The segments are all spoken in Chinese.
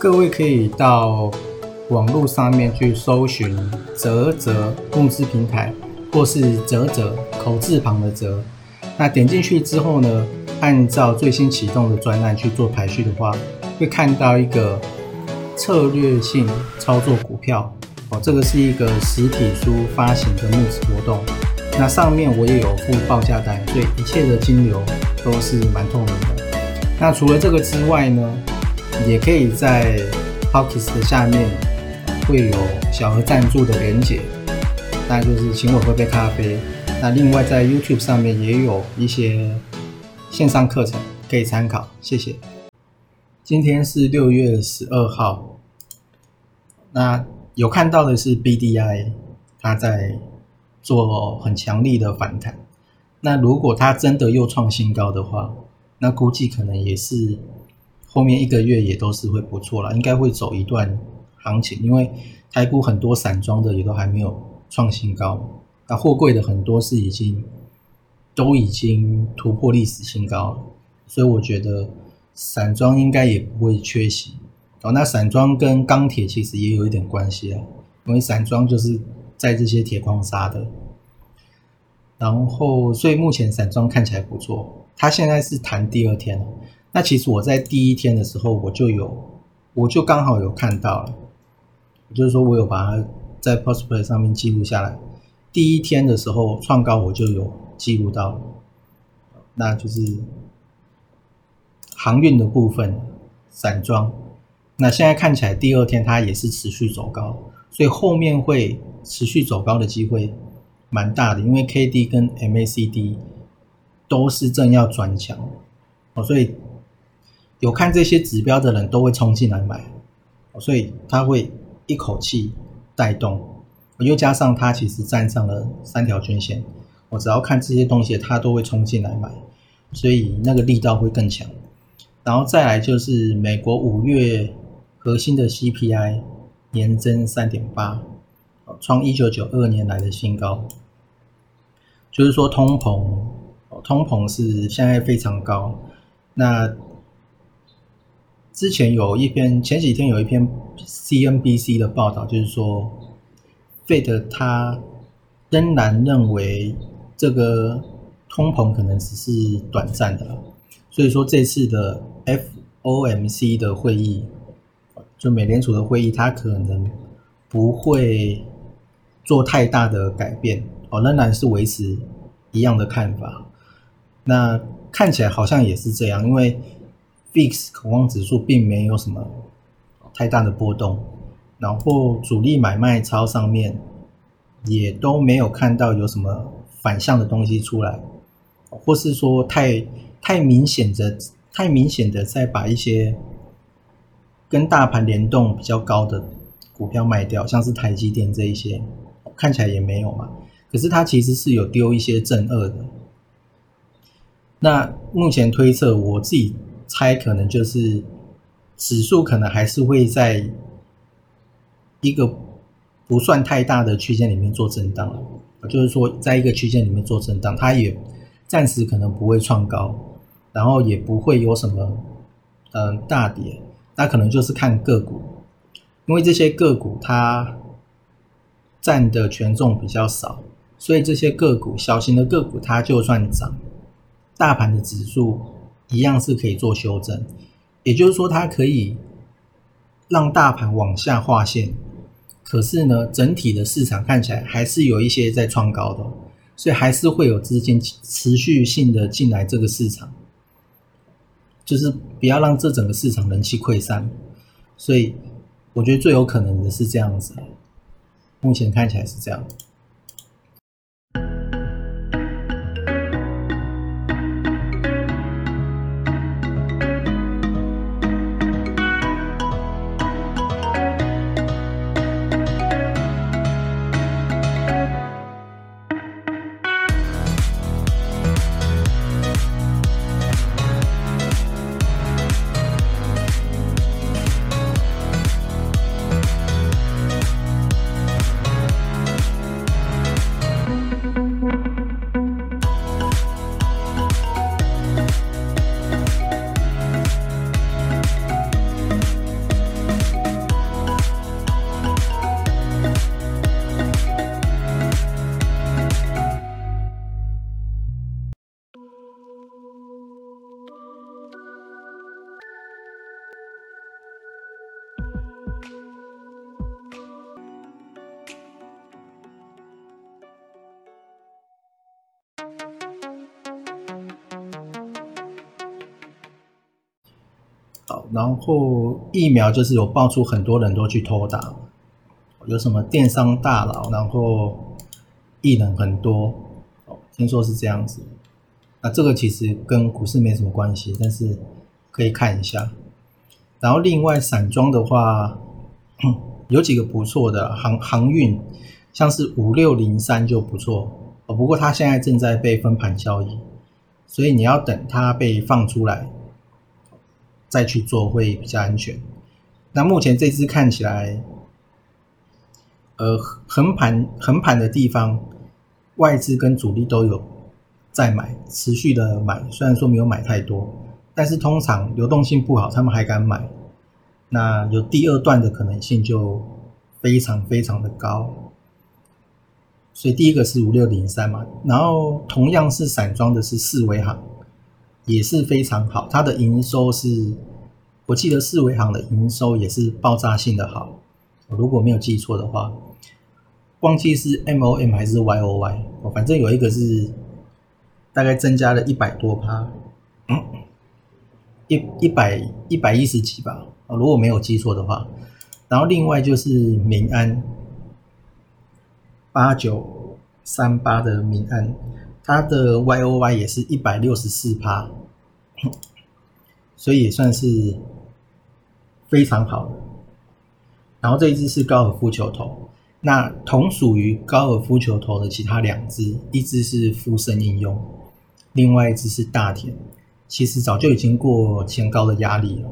各位可以到网络上面去搜寻“泽泽募资平台”或是“泽泽口字旁的泽”。那点进去之后呢，按照最新启动的专案去做排序的话，会看到一个策略性操作股票哦，这个是一个实体书发行的募资活动。那上面我也有附报价单，所以一切的金流都是蛮透明的。那除了这个之外呢？也可以在 p o c k e t 的下面会有小额赞助的连结，那就是请我喝杯咖啡。那另外在 YouTube 上面也有一些线上课程可以参考，谢谢。今天是六月十二号，那有看到的是 BDI 它在做很强力的反弹。那如果它真的又创新高的话，那估计可能也是。后面一个月也都是会不错了，应该会走一段行情，因为台股很多散装的也都还没有创新高，那货柜的很多是已经都已经突破历史新高了，所以我觉得散装应该也不会缺席哦。那散装跟钢铁其实也有一点关系啊，因为散装就是在这些铁矿砂的，然后所以目前散装看起来不错，它现在是谈第二天。那其实我在第一天的时候，我就有，我就刚好有看到了，就是说我有把它在 Postplay 上面记录下来。第一天的时候创高，我就有记录到，那就是航运的部分，散装。那现在看起来第二天它也是持续走高，所以后面会持续走高的机会蛮大的，因为 K D 跟 M A C D 都是正要转强，哦，所以。有看这些指标的人都会冲进来买，所以它会一口气带动，又加上它其实站上了三条均线，我只要看这些东西，它都会冲进来买，所以那个力道会更强。然后再来就是美国五月核心的 CPI 年增三点八，创一九九二年来的新高，就是说通膨，通膨是现在非常高，那。之前有一篇，前几天有一篇 CNBC 的报道，就是说，Fed 他仍然认为这个通膨可能只是短暂的，所以说这次的 FOMC 的会议，就美联储的会议，它可能不会做太大的改变，哦，仍然是维持一样的看法。那看起来好像也是这样，因为。VIX 恐慌指数并没有什么太大的波动，然后主力买卖超上面也都没有看到有什么反向的东西出来，或是说太太明显的、太明显的在把一些跟大盘联动比较高的股票卖掉，像是台积电这一些，看起来也没有嘛。可是它其实是有丢一些正二的。那目前推测我自己。猜可能就是指数可能还是会在一个不算太大的区间里面做震荡，就是说在一个区间里面做震荡，它也暂时可能不会创高，然后也不会有什么嗯大跌，那可能就是看个股，因为这些个股它占的权重比较少，所以这些个股小型的个股它就算涨，大盘的指数。一样是可以做修正，也就是说，它可以让大盘往下划线，可是呢，整体的市场看起来还是有一些在创高的，所以还是会有资金持续性的进来这个市场，就是不要让这整个市场人气溃散，所以我觉得最有可能的是这样子，目前看起来是这样。然后疫苗就是有爆出很多人都去偷打，有什么电商大佬，然后艺人很多，哦，听说是这样子。那这个其实跟股市没什么关系，但是可以看一下。然后另外散装的话，有几个不错的航航运，像是五六零三就不错，哦，不过它现在正在被分盘交易，所以你要等它被放出来。再去做会比较安全。那目前这支看起来，呃，横盘横盘的地方，外资跟主力都有在买，持续的买。虽然说没有买太多，但是通常流动性不好，他们还敢买。那有第二段的可能性就非常非常的高。所以第一个是五六零三嘛，然后同样是散装的是四维行。也是非常好，它的营收是，我记得四维行的营收也是爆炸性的好，如果没有记错的话，忘记是 M O M 还是 Y O Y，反正有一个是大概增加了一百多趴，一一百一百一十几吧，如果没有记错的话，然后另外就是民安八九三八的民安。它的 Y O Y 也是一百六十四趴，所以也算是非常好的。然后这一只是高尔夫球头，那同属于高尔夫球头的其他两只，一只是富盛应用，另外一只是大田。其实早就已经过前高的压力了，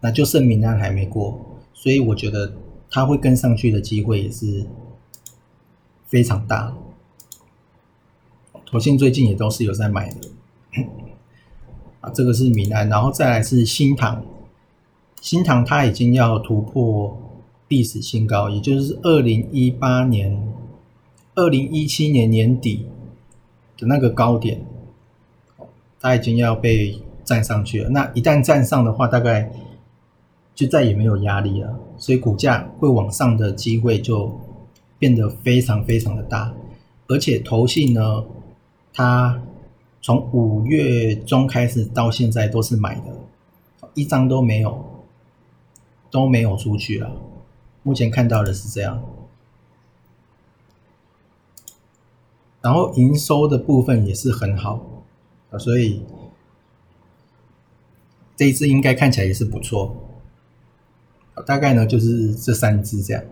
那就剩名单还没过，所以我觉得它会跟上去的机会也是非常大。投信最近也都是有在买的，啊，这个是闽南，然后再来是新塘，新塘它已经要突破历史新高，也就是二零一八年、二零一七年年底的那个高点，它已经要被站上去了。那一旦站上的话，大概就再也没有压力了，所以股价会往上的机会就变得非常非常的大，而且投信呢。他从五月中开始到现在都是买的，一张都没有，都没有出去了。目前看到的是这样，然后营收的部分也是很好啊，所以这一支应该看起来也是不错。大概呢就是这三只这样。